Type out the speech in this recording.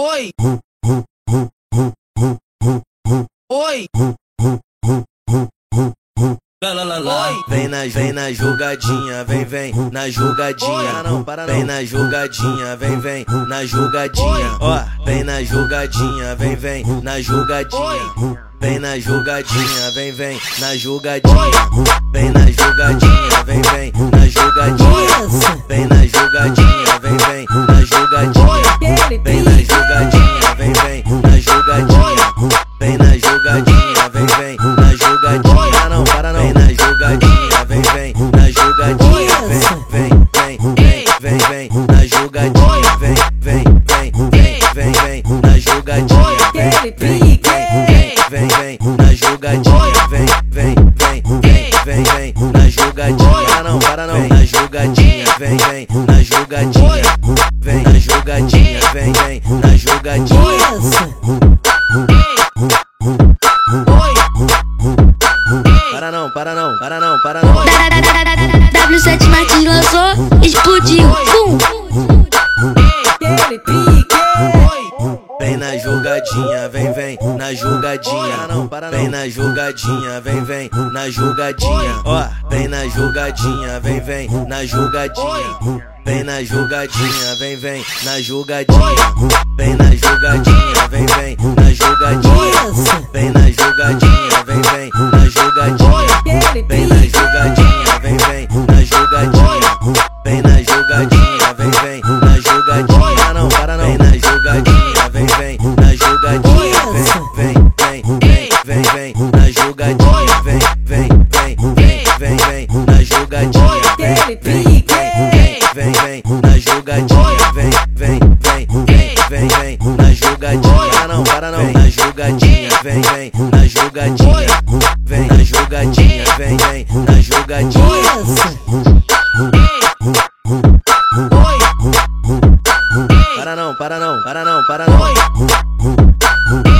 Oi. Oi. Oi. Vem na, vem na jogadinha, vem, vem na jogadinha. Não, para não. Vem na jogadinha, vem, vem na jogadinha. Ó, vem na jogadinha, vem, vem na jogadinha. Vem na jogadinha, vem, vem na jogadinha. Vem na jogadinha, vem, vem, vem, vem na jogadinha. Vem, vem, vem, vem, vem, vem na jogadinha. Vem, vem, vem, vem na jogadinha. Vem, vem, vem, vem, vem, vem na jogadinha. Para não, para não. Vem na jogadinha, vem, vem na jogadinha. Vem na jogadinha, vem, vem na jogadinha. Para não, para não, para não, para não. W7 Martins lançou, explodiu. Pum. Vem na jogadinha, vem, vem na jogadinha. Não, para não. Vem na jogadinha, vem, vem na jogadinha. Ó, vem na jogadinha, vem, vem na jogadinha. Vem na jogadinha, vem, vem na jogadinha. Vem na jogadinha, vem, vem na jogadinha. Vem, na jogadinha. Não, para não. Vem na jogadinha, vem, vem na jogadinha. Vem, vem, vem, vem, vem, vem na jogadinha. Vem, vem, vem, vem, vem, vem na jogadinha. Vem, vem, vem, vem, vem na jogadinha. Vem, vem, vem, vem, vem, vem na jogadinha. Não, para não. Na jogadinha, vem, vem na jogadinha. Vem na jogadinha, vem, vem na jogadinha. Para não, para não. Oi.